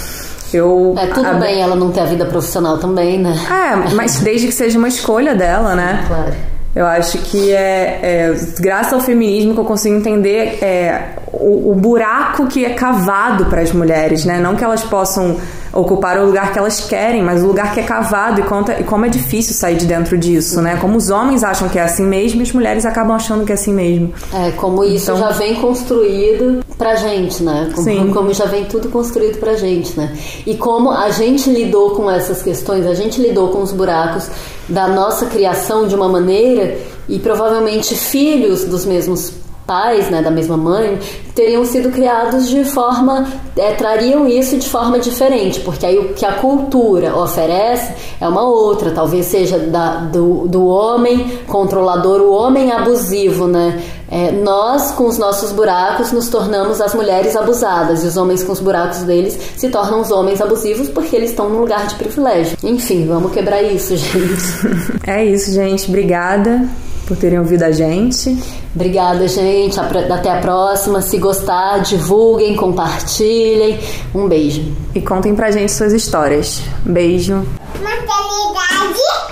Eu, é tudo a... bem ela não ter a vida profissional também, né? É, mas desde que seja uma escolha dela, né? Claro. Eu acho que é, é, graças ao feminismo que eu consigo entender é, o, o buraco que é cavado para as mulheres, né? Não que elas possam ocupar o lugar que elas querem, mas o lugar que é cavado e, conta, e como é difícil sair de dentro disso, né? Como os homens acham que é assim mesmo, as mulheres acabam achando que é assim mesmo. É, como isso então... já vem construído pra gente, né? Como, Sim. como já vem tudo construído pra gente, né? E como a gente lidou com essas questões, a gente lidou com os buracos da nossa criação de uma maneira e provavelmente filhos dos mesmos pais, né, da mesma mãe, teriam sido criados de forma, é, trariam isso de forma diferente, porque aí o que a cultura oferece é uma outra, talvez seja da, do, do homem controlador, o homem abusivo, né? É, nós, com os nossos buracos, nos tornamos as mulheres abusadas, e os homens com os buracos deles se tornam os homens abusivos porque eles estão num lugar de privilégio. Enfim, vamos quebrar isso, gente. É isso, gente. Obrigada por terem ouvido a gente. Obrigada, gente. Até a próxima. Se gostar, divulguem, compartilhem. Um beijo. E contem pra gente suas histórias. Beijo. Maternidade